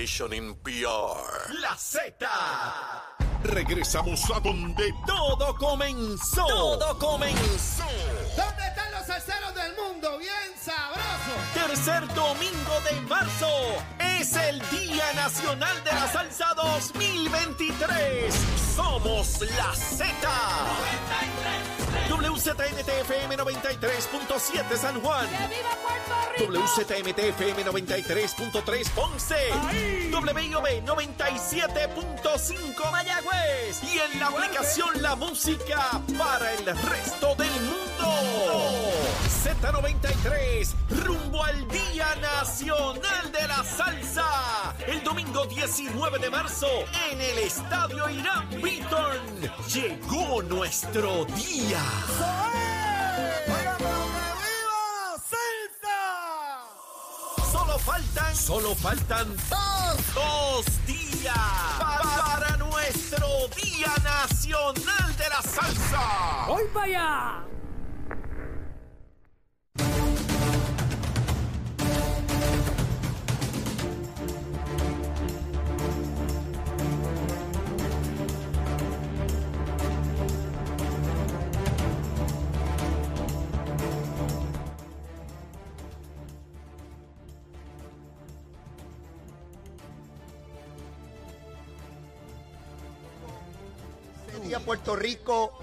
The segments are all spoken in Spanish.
Mission in PR. La Z. Regresamos a donde Todo comenzó. Todo comenzó. ¿Dónde están los salseros del mundo? Bien sabroso. Tercer domingo de marzo es el Día Nacional de la Salsa 2023. Somos la Z. WZNTFM 93.7 San Juan. viva Puerto Rico! WZMTFM 93.3 Ponce. WIOB 97.5 Mayagüez. Y en la aplicación La Música para el resto del mundo. Z93, rumbo al Día Nacional de la Salsa. El domingo 19 de marzo en el Estadio Irán Beaton. Llegó nuestro día. Solo faltan, solo faltan dos, días pa- para nuestro Día Nacional de la Salsa. ¡Voy para allá! Puerto Rico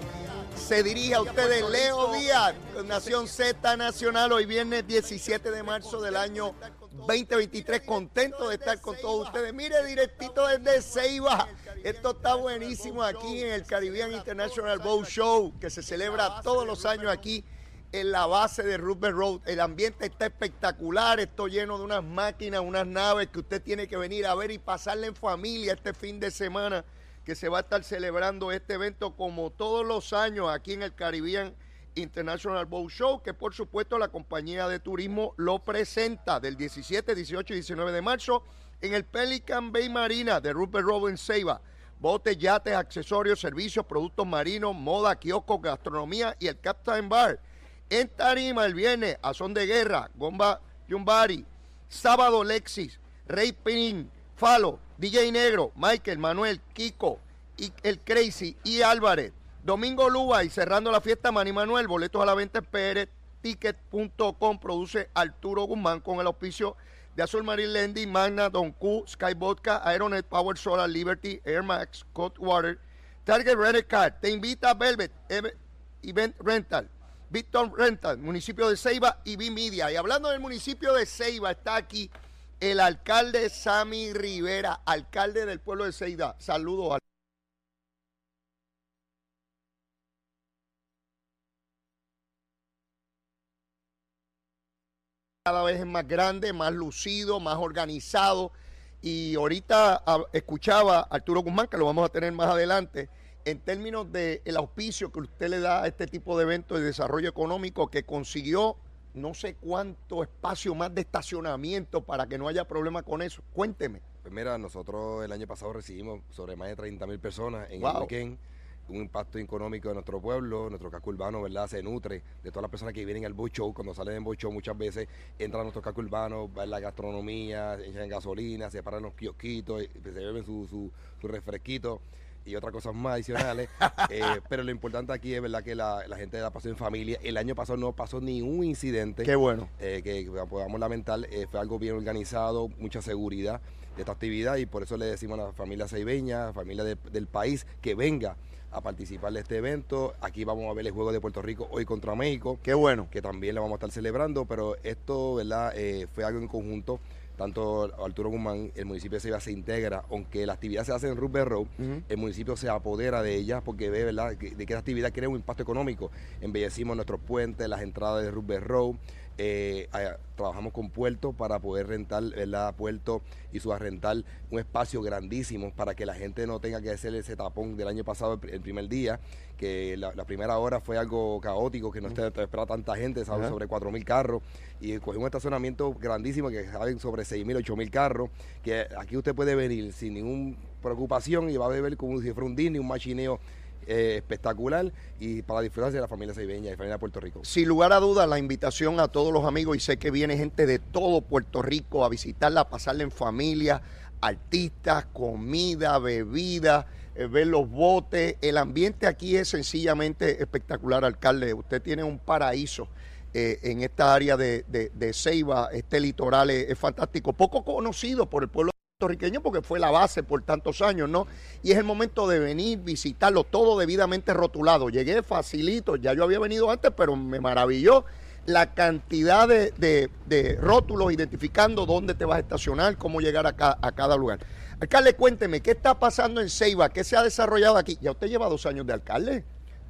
se dirige a ustedes Leo Díaz, Nación Z Nacional, hoy viernes 17 de marzo del año 2023. Contento de estar con todos ustedes. Mire, directito desde Ceiba. Esto está buenísimo aquí en el Caribbean International Boat Show, que se celebra todos los años aquí en la base de Rupert Road. El ambiente está espectacular, esto lleno de unas máquinas, unas naves que usted tiene que venir a ver y pasarle en familia este fin de semana que se va a estar celebrando este evento como todos los años aquí en el Caribbean International Boat Show, que por supuesto la compañía de turismo lo presenta del 17, 18 y 19 de marzo en el Pelican Bay Marina de Rupert Road en Ceiba. Botes, yates, accesorios, servicios, productos marinos, moda, kioscos, gastronomía y el Captain Bar. En Tarima el viernes, a son de guerra, Gomba Yumbari. Sábado Lexis, Rey Pinin, Falo, DJ Negro, Michael, Manuel, Kiko, y el Crazy y Álvarez. Domingo Luba y cerrando la fiesta Manny Manuel, boletos a la venta en Ticket.com produce Arturo Guzmán con el auspicio de Azul Marine Lending, Magna, Don Q, Sky Vodka, Aeronet, Power Solar, Liberty, Air Max, Water, Target Rental Card, te invita Velvet, Eve- Event Rental, Victor Rental, municipio de Ceiba y B-Media. Y hablando del municipio de Ceiba, está aquí el alcalde Sammy Rivera, alcalde del pueblo de Ceiba. Saludos al cada vez es más grande, más lucido, más organizado. Y ahorita ah, escuchaba a Arturo Guzmán, que lo vamos a tener más adelante, en términos del auspicio que usted le da a este tipo de eventos de desarrollo económico, que consiguió no sé cuánto espacio más de estacionamiento para que no haya problema con eso. Cuénteme. Pues mira, nosotros el año pasado recibimos sobre más de 30 mil personas en Wow. el weekend. Un impacto económico de nuestro pueblo, nuestro casco urbano, ¿verdad? Se nutre de todas las personas que vienen al boat show. Cuando salen en boat show muchas veces entran a nuestro casco urbano, ven la gastronomía, echan gasolina, se paran los kiosquitos, se beben su, su, su refresquito y otras cosas más adicionales. Eh, pero lo importante aquí es, ¿verdad? Que la, la gente la pasó en familia. El año pasado no pasó ni un incidente Qué bueno. eh, que podamos lamentar, eh, fue algo bien organizado, mucha seguridad de esta actividad y por eso le decimos a la familia ceibeña, familia de- del país, que venga a participar de este evento. Aquí vamos a ver el juego de Puerto Rico hoy contra México, Qué bueno. que también lo vamos a estar celebrando, pero esto, ¿verdad? Eh, fue algo en conjunto. Tanto Arturo Guzmán, el municipio de Ceiba se integra, aunque la actividad se hace en Rupert Road, el municipio se apodera de ella porque ve, de que la actividad crea un impacto económico. Embellecimos nuestros puentes, las entradas de Rupert Road, eh, a- trabajamos con Puerto para poder rentar, ¿verdad?, Puerto y subrentar un espacio grandísimo para que la gente no tenga que hacer ese tapón del año pasado, el, pri- el primer día, que la, la primera hora fue algo caótico, que no te, te espera tanta gente, ¿sabes? Ajá. sobre 4.000 carros, y cogimos un estacionamiento grandísimo que saben sobre 6.000, 8.000 carros, que aquí usted puede venir sin ninguna preocupación y va a beber como si fuera un Disney, un machineo eh, espectacular y para disfrutarse de la familia ceibeña y familia de Puerto Rico. Sin lugar a dudas, la invitación a todos los amigos, y sé que viene gente de todo Puerto Rico a visitarla, pasarla en familia, artistas, comida, bebida, eh, ver los botes. El ambiente aquí es sencillamente espectacular, alcalde. Usted tiene un paraíso eh, en esta área de, de, de Ceiba. Este litoral es fantástico, poco conocido por el pueblo puertorriqueño porque fue la base por tantos años, ¿no? Y es el momento de venir, visitarlo, todo debidamente rotulado. Llegué facilito, ya yo había venido antes, pero me maravilló la cantidad de, de- de rótulos identificando dónde te vas a estacionar, cómo llegar a, ca- a cada lugar. Alcalde, cuénteme, ¿qué está pasando en Ceiba? ¿Qué se ha desarrollado aquí? Ya usted lleva dos años de alcalde.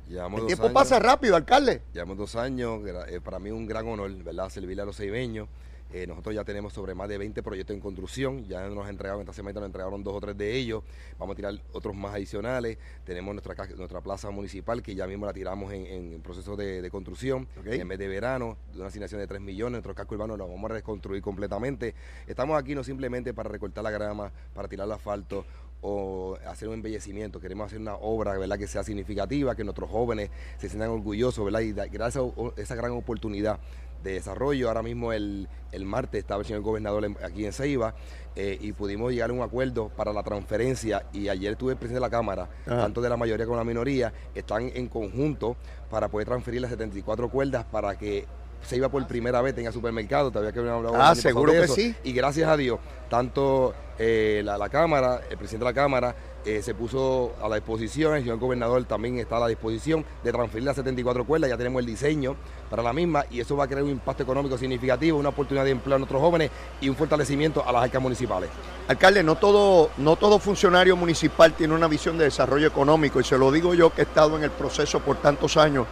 Llevamos El tiempo años. pasa rápido, alcalde. Llevamos dos años, eh, para mí un gran honor, ¿verdad? Servirle a los ceibeños. Eh, nosotros ya tenemos sobre más de 20 proyectos en construcción, ya nos entregaron, esta semana nos entregaron dos o tres de ellos, vamos a tirar otros más adicionales, tenemos nuestra, nuestra plaza municipal que ya mismo la tiramos en, en proceso de, de construcción, en mes de verano, de una asignación de 3 millones, nuestro casco urbano lo vamos a reconstruir completamente. Estamos aquí no simplemente para recortar la grama, para tirar el asfalto, o hacer un embellecimiento, queremos hacer una obra ¿verdad? que sea significativa, que nuestros jóvenes se sientan orgullosos, ¿verdad? Y gracias a esa gran oportunidad de desarrollo, ahora mismo el, el martes estaba el señor gobernador en- aquí en Ceiba eh, y pudimos llegar a un acuerdo para la transferencia y ayer tuve el presidente de la Cámara, Ajá. tanto de la mayoría como la minoría, están en conjunto para poder transferir las 74 cuerdas para que Ceiba por primera vez tenga supermercado, todavía que habíamos hablado Ah, seguro de que sí. Y gracias a Dios, tanto eh, la, la Cámara, el presidente de la Cámara, eh, se puso a la disposición, el señor gobernador también está a la disposición de transferir las 74 cuerdas, ya tenemos el diseño para la misma y eso va a crear un impacto económico significativo, una oportunidad de empleo a nuestros jóvenes y un fortalecimiento a las arcas municipales. Alcalde, no todo, no todo funcionario municipal tiene una visión de desarrollo económico y se lo digo yo que he estado en el proceso por tantos años.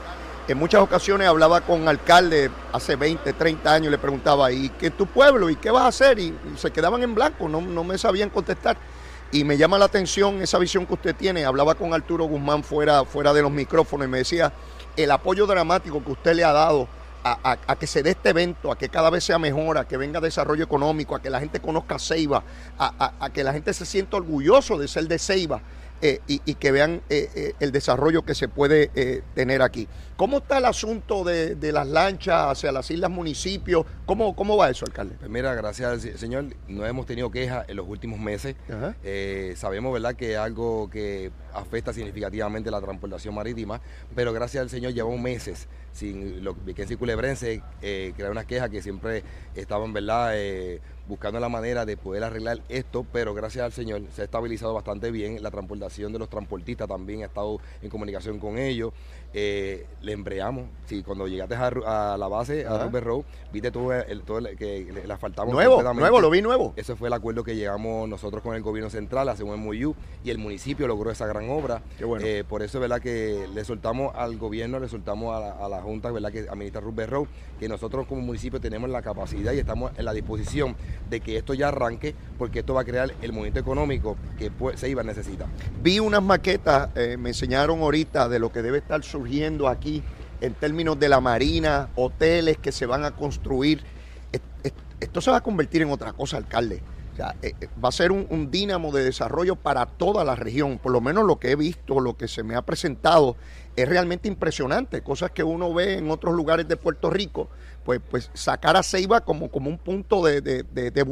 En muchas ocasiones hablaba con alcaldes hace 20, 30 años le preguntaba, ¿y qué es tu pueblo? ¿Y qué vas a hacer? Y, y se quedaban en blanco, no, no me sabían contestar. Y me llama la atención esa visión que usted tiene. Hablaba con Arturo Guzmán fuera, fuera de los micrófonos y me decía el apoyo dramático que usted le ha dado a, a- que se dé este evento, a que cada vez sea mejor, a que venga desarrollo económico, a que la gente conozca Ceiba, a- a que la gente se sienta orgulloso de ser de Ceiba eh, y, y que vean eh, eh, el desarrollo que se puede eh, tener aquí. ¿Cómo está el asunto de, de las lanchas hacia las islas municipios? ¿Cómo, cómo va eso, alcalde? Pues mira, gracias al se- Señor, no hemos tenido quejas en los últimos meses. Sabemos, ¿verdad?, que es algo que afecta significativamente la transportación marítima, pero gracias al Señor llevamos meses sin lo Viquense y Culebrense eh, crear unas quejas que siempre estaban, ¿verdad?, eh, buscando la manera de poder arreglar esto, pero gracias al Señor se ha estabilizado bastante bien. La transportación de los transportistas también ha estado en comunicación con ellos. Eh, le embreamos. Sí, cuando llegaste a, a la base, Ajá. a Rubber Road, viste todo el, todo el- que le, le asfaltamos Nuevo, nuevo, lo vi nuevo. Ese fue el acuerdo que llegamos nosotros con el gobierno central, hacemos un MOU y el municipio logró esa gran obra. Qué bueno. Eh, por eso, ¿verdad? Que le soltamos al gobierno, le soltamos a a la Junta, ¿verdad? Que administra Rubber Road, que nosotros como municipio tenemos la capacidad y estamos en la disposición de que esto ya arranque, porque esto va a crear el movimiento económico que pues, Ceiba necesita. Vi unas maquetas, eh, me enseñaron ahorita de lo que debe estar surgiendo aquí en términos de la marina, hoteles que se van a construir. Es- es- Esto se va a convertir en otra cosa, alcalde. O sea, eh, eh, va a ser un, un dínamo de desarrollo para toda la región. Por lo menos lo que he visto, lo que se me ha presentado, es realmente impresionante. Cosas que uno ve en otros lugares de Puerto Rico, pues, pues sacar a Ceiba como, como un punto de, de- de- de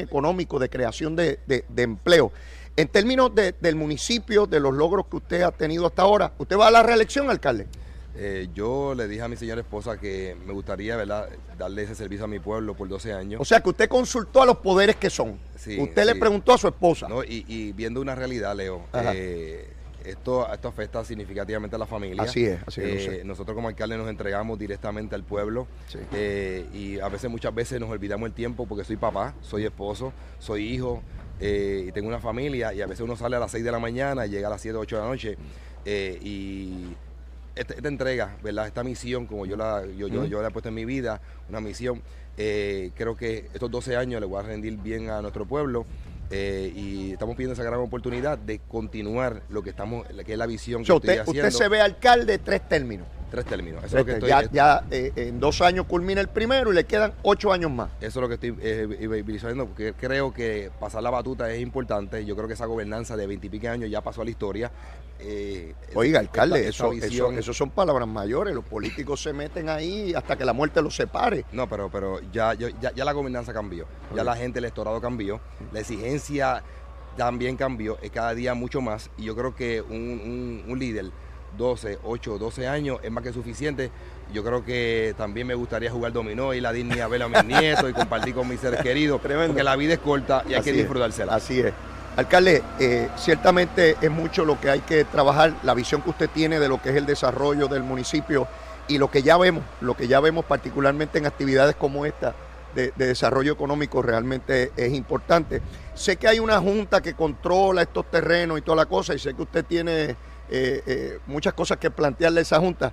económico, de creación de, empleo. En términos de- del municipio, de los logros que usted ha tenido hasta ahora, ¿usted va a la reelección, alcalde? Eh, yo le dije a mi señora esposa que me gustaría, ¿verdad?, darle ese servicio a mi pueblo por 12 años. O sea, que usted consultó a los poderes que son. Sí, usted le preguntó a su esposa. ¿no? Y, y viendo una realidad, Leo, eh, esto, esto afecta significativamente a la familia. Así es, así es, Eh, nosotros como alcalde nos entregamos directamente al pueblo Sí. eh, y a veces, muchas veces nos olvidamos el tiempo porque soy papá, soy esposo, soy hijo y tengo una familia y a veces uno sale a las 6 de la mañana y llega a las 7, 8 de la noche y esta, esta entrega, ¿verdad? Esta misión, como yo la, yo, yo, yo la he puesto en mi vida, una misión, eh, creo que estos 12 años le voy a rendir bien a nuestro pueblo. eh, y estamos pidiendo esa gran oportunidad de continuar lo que estamos, que es la visión que estoy usted, haciendo. usted se ve alcalde tres términos. Tres términos. Eso es lo que estoy, ya ya, eh, en dos años culmina el primero y le quedan ocho años más. Eso es lo que estoy eh, visualizando, porque creo que pasar la batuta es importante. Yo creo que esa gobernanza de veintipico años ya pasó a la historia. Eh, Oiga, alcalde, esta eso, visión- eso, eso son palabras mayores. Los políticos se meten ahí hasta que la muerte los separe. No, pero, pero ya, ya, ya la gobernanza cambió. Ya la gente, el electorado cambió. La exigencia también cambió, es cada día mucho más. Y yo creo que un, un- un líder, 12, 8, 12 años, es más que suficiente. Yo creo que también me gustaría jugar dominó y la Disney a ver a mis nietos y compartir con mis seres queridos. Tremendo. Porque la vida es corta y hay Así que es, disfrutársela. Así es. Alcalde, eh, ciertamente es mucho lo que hay que trabajar, la visión que usted tiene de lo que es el desarrollo del municipio y lo que ya vemos, lo que ya vemos particularmente en actividades como esta de, de desarrollo económico realmente es importante. Sé que hay una junta que controla estos terrenos y toda la cosa y sé que usted tiene eh, eh, muchas cosas que plantearle a esa junta.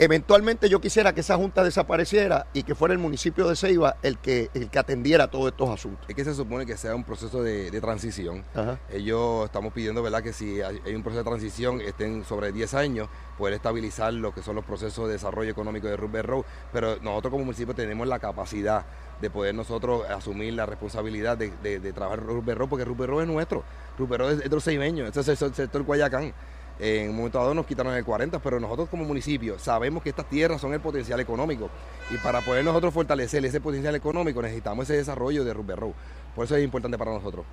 Eventualmente yo quisiera que esa junta desapareciera y que fuera el municipio de Ceiba el que, el que atendiera todos estos asuntos. Es que se supone que sea un proceso de, de transición. Ajá. Ellos estamos pidiendo, ¿verdad?, que si hay un proceso de transición, estén sobre 10 años, poder estabilizar lo que son los procesos de desarrollo económico de Rubber Road. Pero nosotros como municipio tenemos la capacidad de poder nosotros asumir la responsabilidad de, de- de trabajar Rubber Road, porque Rubber Road es nuestro. Rubber Road es, es de los seimeños, este es el sector Guayacán. En un momento dado nos quitaron el 40, pero nosotros como municipio sabemos que estas tierras son el potencial económico. Y para poder nosotros fortalecer ese potencial económico necesitamos ese desarrollo de Rubber Road. Por eso es importante para nosotros.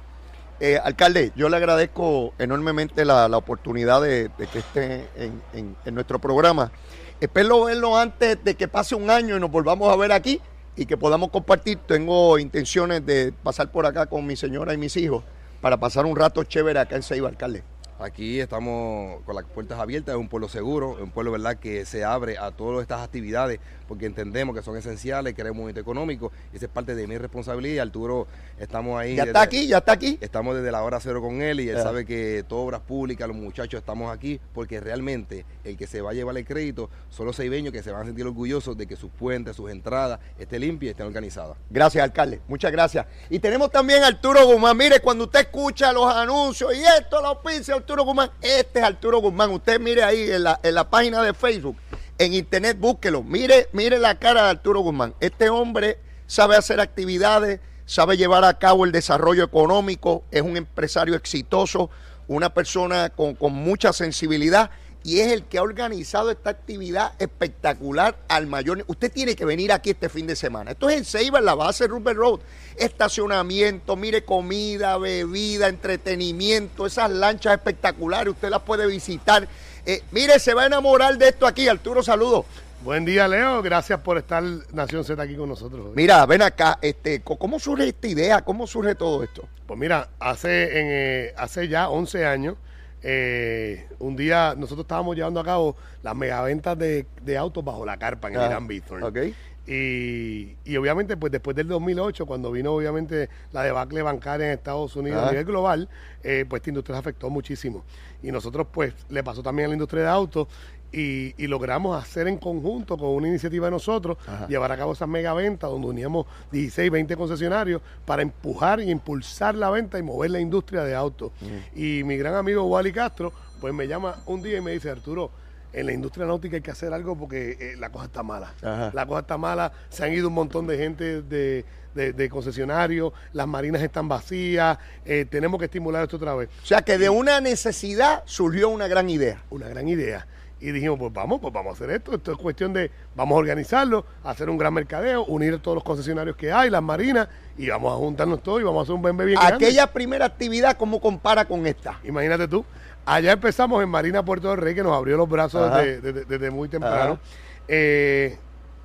Eh, alcalde, yo le agradezco enormemente la, la oportunidad de, de que esté en, en- en nuestro programa. Espero verlo antes de que pase un año y nos volvamos a ver aquí y que podamos compartir. Tengo intenciones de pasar por acá con mi señora y mis hijos para pasar un rato chévere acá en Ceiba, alcalde. Aquí estamos con las puertas abiertas, es un pueblo seguro, es un pueblo verdad que se abre a todas estas actividades porque entendemos que son esenciales, queremos un movimiento económico y esa es parte de mi responsabilidad. Arturo, estamos ahí. Ya desde- está aquí, ya está aquí. Estamos desde la hora cero con él y él sabe que todas obras públicas, los muchachos estamos aquí porque realmente el que se va a llevar el crédito son los seibeños que se van a sentir orgullosos de que sus puentes, sus entradas estén limpias y estén organizadas. Gracias, alcalde. Muchas gracias. Y tenemos también a Arturo Guzmán. Mire, cuando usted escucha los anuncios y esto lo auspicia Arturo Guzmán, este es Arturo Guzmán. Usted mire ahí en la, en la página de Facebook, en internet, búsquelo. Mire, mire la cara de Arturo Guzmán. Este hombre sabe hacer actividades, sabe llevar a cabo el desarrollo económico, es un empresario exitoso, una persona con, con mucha sensibilidad y es el que ha organizado esta actividad espectacular al mayor. Usted tiene que venir aquí este fin de semana. Esto es en Ceiba, en la base Rupert Road. Estacionamiento, mire comida, bebida, entretenimiento, esas lanchas espectaculares, usted las puede visitar. Eh, mire, se va a enamorar de esto aquí. Arturo, saludos. Buen día, Leo. Gracias por estar Nación Z aquí con nosotros. hoy. Mira, ven acá, este, ¿cómo surge esta idea? ¿Cómo surge todo esto? Pues mira, hace, en, eh, hace ya 11 años, eh, un día nosotros estábamos llevando a cabo las megaventas de, de autos bajo la carpa en el Ah, Irán Bithorn. Y, y obviamente, pues después del 2008, cuando vino obviamente la debacle bancaria en Estados Unidos Ah. a nivel global, eh, pues esta industria se afectó muchísimo. Y nosotros, pues, le pasó también a la industria de autos y, y logramos hacer en conjunto con una iniciativa de nosotros, Ajá. llevar a cabo esas megaventas donde uníamos 16, 20 concesionarios para empujar y impulsar la venta y mover la industria de autos. Y mi gran amigo Wally Castro, pues me llama un día y me dice, Arturo, en la industria náutica hay que hacer algo porque eh, la cosa está mala. Ajá. La cosa está mala, se han ido un montón de gente de, de- de concesionarios, las marinas están vacías, eh, tenemos que estimular esto otra vez. O sea, que de una necesidad surgió una gran idea. Una gran idea. Y dijimos, pues vamos, pues vamos a hacer esto. Esto es cuestión de, vamos a organizarlo, hacer un gran mercadeo, unir todos los concesionarios que hay, las marinas, y vamos a juntarnos todos y vamos a hacer un bembe bien grande. Aquella primera actividad, ¿cómo compara con esta? Imagínate tú. Allá empezamos en Marina Puerto del Rey, que nos abrió los brazos desde, desde- desde muy temprano. Eh,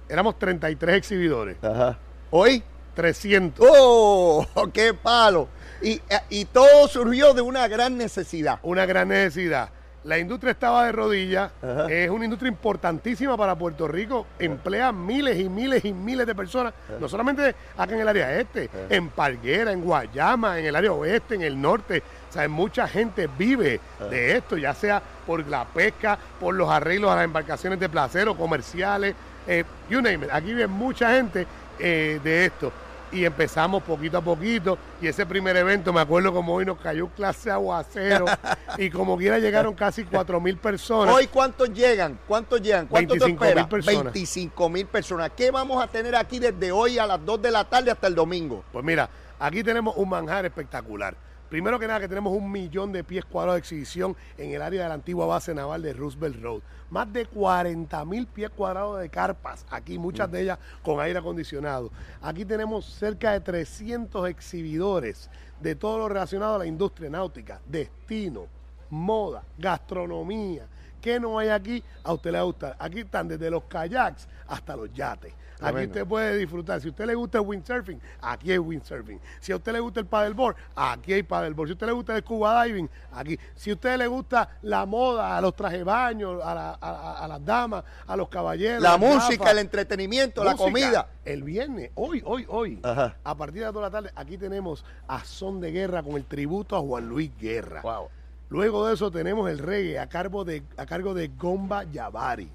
éramos 33 exhibidores, Ajá. ¿Hoy? 300. ¡Oh! ¡Qué palo! Y, y todo surgió de una gran necesidad. Una gran necesidad. La industria estaba de rodillas, Ajá. es una industria importantísima para Puerto Rico, emplea miles y miles y miles de personas, no solamente acá en el área este, en Parguera, en Guayama, en el área oeste, en el norte. O sea, mucha gente vive de esto, ya sea por la pesca, por los arreglos a las embarcaciones de placer o comerciales, eh, you name it. Aquí vive mucha gente eh, de esto. Y empezamos poquito a poquito. Y ese primer evento, me acuerdo como hoy nos cayó un clase aguacero. y como quiera llegaron casi 4 mil personas. ¿Hoy cuántos llegan? ¿Cuántos llegan? ¿Cuántos tú 25.000 esperas? personas. 25 mil personas. ¿Qué vamos a tener aquí desde hoy a las 2 de la tarde hasta el domingo? Pues mira, aquí tenemos un manjar espectacular. Primero que nada que tenemos un millón de pies cuadrados de exhibición en el área de la antigua base naval de Roosevelt Road. Más de 40 mil pies cuadrados de carpas, aquí muchas de ellas con aire acondicionado. Aquí tenemos cerca de 300 exhibidores de todo lo relacionado a la industria náutica, destino, moda, gastronomía. ¿Qué no hay aquí? A usted le va a gustar. Aquí están desde los kayaks hasta los yates. Aquí usted puede disfrutar. Si a usted le gusta el windsurfing, aquí hay windsurfing. Si a usted le gusta el paddleboard, aquí hay paddleboard. Si a usted le gusta el scuba diving, aquí. Si a usted le gusta la moda, a los trajes de baño, a, la- a- a- las damas, a los caballeros. La música, gafas, el entretenimiento, la comida. El viernes, hoy, hoy, hoy, Ajá. a partir de las 2 de la tarde, aquí tenemos a Son de Guerra con el tributo a Juan Luis Guerra. Wow. Luego de eso tenemos el reggae a cargo de, a cargo de Gomba Yavari.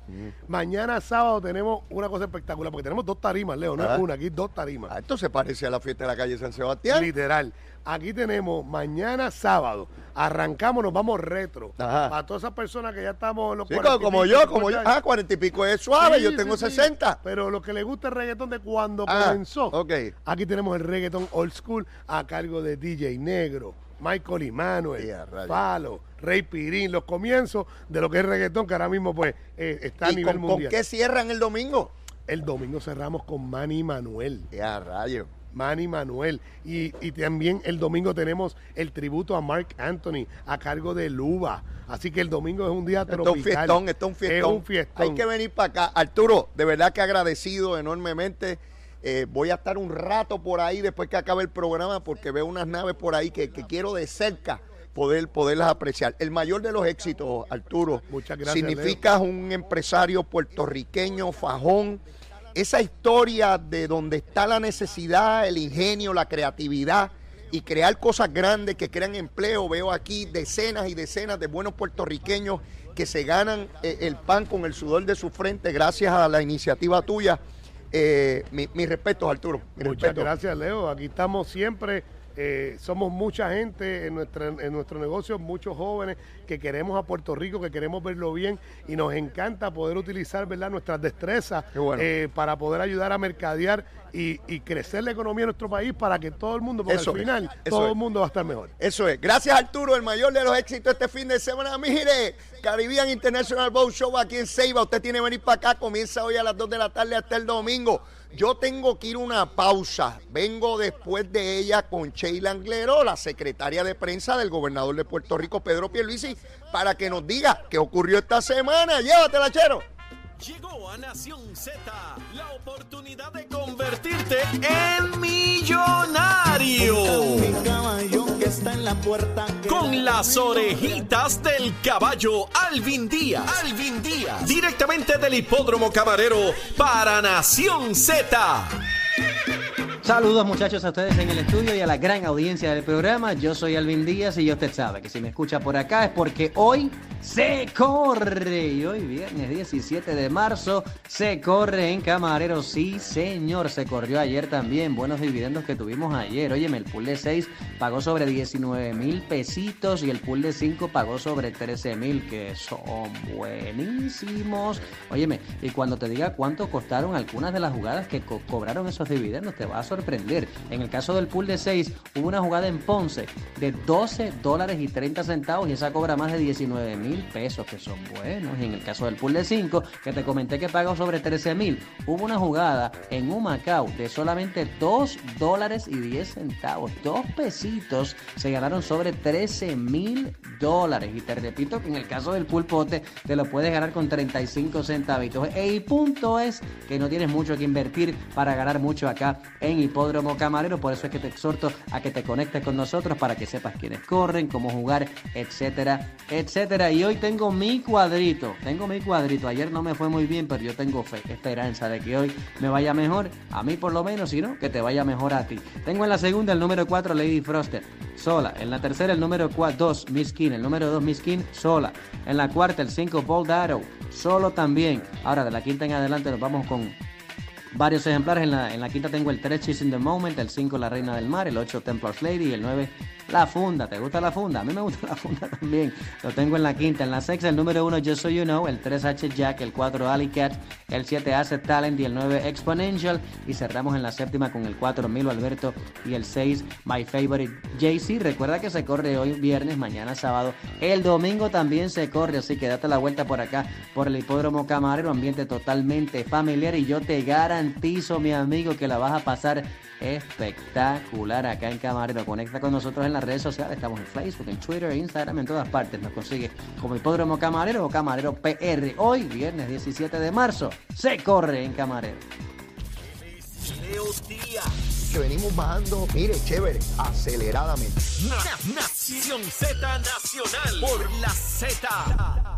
Mañana sábado tenemos una cosa espectacular, porque tenemos dos tarimas, Leo, no es una, aquí dos tarimas. Ah, esto se parece a la fiesta de la calle San Sebastián. Literal. Aquí tenemos mañana sábado. Arrancamos, nos vamos retro. Ajá. Para todas esas personas que ya estamos en los Sí, 40 y como pico, yo, como yo. 50 Ah, cuarenta y pico es suave, Sí, yo tengo sí. 60. Pero lo que le gusta el reggaetón de cuando Ah, comenzó. ok. Aquí tenemos el reggaetón old school a cargo de DJ Negro, Michael Immanuel. Palo, Rey Pirín, los comienzos de lo que es reggaetón que ahora mismo pues eh, está a ¿Y nivel con, con mundial. qué cierran el domingo? El domingo cerramos con Manny Manuel. Ya, rayo. Manny Manuel. Y, y también el domingo tenemos el tributo a Mark Anthony a cargo de Luba. Así que el domingo es un día Esto es tropical. un fiestón, esto es un fiestón. Es un fiestón. Hay que venir para acá. Arturo, de verdad que agradecido enormemente. Eh, voy a estar un rato por ahí después que acabe el programa porque veo unas naves por ahí que, que quiero de cerca poder poderlas apreciar. El mayor de los éxitos, Arturo, Muchas gracias, significas un empresario puertorriqueño fajón. Esa historia de donde está la necesidad, el ingenio, la creatividad y crear cosas grandes que crean empleo. Veo aquí decenas y decenas de buenos puertorriqueños que se ganan eh, el pan con el sudor de su frente gracias a la iniciativa tuya. Eh, mi, mis respetos, Arturo. Muchas gracias, Leo. Aquí estamos siempre. eh, somos mucha gente en, nuestra, en nuestro negocio, muchos jóvenes que queremos a Puerto Rico, que queremos verlo bien y nos encanta poder utilizar ¿verdad? nuestras destrezas bueno. eh, para poder ayudar a mercadear y, y crecer la economía de nuestro país para que todo el mundo, porque Eso al es, final eso todo es. el mundo va a estar mejor. Eso es. Gracias Arturo, el mayor de los éxitos este fin de semana. Mire, Caribbean International Boat Show aquí en Ceiba. Usted tiene que venir para acá. Comienza hoy a las 2 de la tarde hasta el domingo. Yo tengo que ir a una pausa. Vengo después de ella con Sheila Anglero, la secretaria de prensa del gobernador de Puerto Rico, Pedro Pierluisi, para que nos diga qué ocurrió esta semana. Llévatela, chero. Llegó a Nación Z la oportunidad de convertirte en millonario. Con las orejitas del caballo Alvin Díaz. Alvin Díaz. Directamente del hipódromo camarero para Nación Z. Saludos muchachos a ustedes en el estudio y a la gran audiencia del programa. Yo soy Alvin Díaz y usted sabe que si me escucha por acá es porque hoy se corre. Y hoy viernes 17 de marzo se corre en Camarero. Sí señor, se corrió ayer también. Buenos dividendos que tuvimos ayer. Óyeme, el pool de 6 pagó sobre 19 mil pesitos y el pool de 5 pagó sobre 13 mil que son buenísimos. Óyeme, y cuando te diga cuánto costaron algunas de las jugadas que co- cobraron esos dividendos, te va a sorprender. En el caso del pool de 6, hubo una jugada en Ponce de 12 dólares y 30 centavos y esa cobra más de 19 mil pesos, que son buenos. Y en el caso del pool de 5, que te comenté que pagó sobre 13 mil, hubo una jugada en Humacao de solamente 2 dólares y 10 centavos. Dos pesitos se ganaron sobre 13 mil dólares. Y te repito que en el caso del pulpote te lo puedes ganar con 35 centavitos. El punto es que no tienes mucho que invertir para ganar mucho acá en Hipódromo Camarero. Por eso es que te exhorto a que te conectes con nosotros para que sepas quiénes corren, cómo jugar, etcétera, etcétera. Y hoy tengo mi cuadrito. Tengo mi cuadrito. Ayer no me fue muy bien, pero yo tengo fe, esperanza de que hoy me vaya mejor. A mí por lo menos, si no, que te vaya mejor a ti. Tengo en la segunda el número 4, Lady Froster, sola. En la tercera el número 2, Miss King. El número 2, Miss King, sola. En la cuarta el 5, Bold Arrow, solo también. Ahora de la quinta en adelante nos vamos con varios ejemplares. En la, en la quinta tengo el 3 Chasing the Moment, el 5 La Reina del Mar, el 8 Templar's Lady y el 9 La funda, ¿te gusta la funda? A mí me gusta la funda también. Lo tengo en la quinta. En la sexta, el número uno, Just So You Know. El 3H Jack. El 4 Alley Cat. El 7 Asset Talent. Y el 9 Exponential. Y cerramos en la séptima con el 4 Milo Alberto. Y el 6 My Favorite JC. Recuerda que se corre hoy viernes, mañana sábado. El domingo también se corre. Así que date la vuelta por acá, por el hipódromo Camarero. Ambiente totalmente familiar. Y yo te garantizo, mi amigo, que la vas a pasar espectacular acá en Camarero. Conecta con nosotros en las redes sociales. Estamos en Facebook, en Twitter, Instagram, en todas partes. Nos consigue como Hipódromo Camarero o Camarero PR. Hoy, viernes 17 de marzo, se corre en Camarero. Que venimos bajando, mire, chévere, aceleradamente. Na- Nación Z Nacional por la Z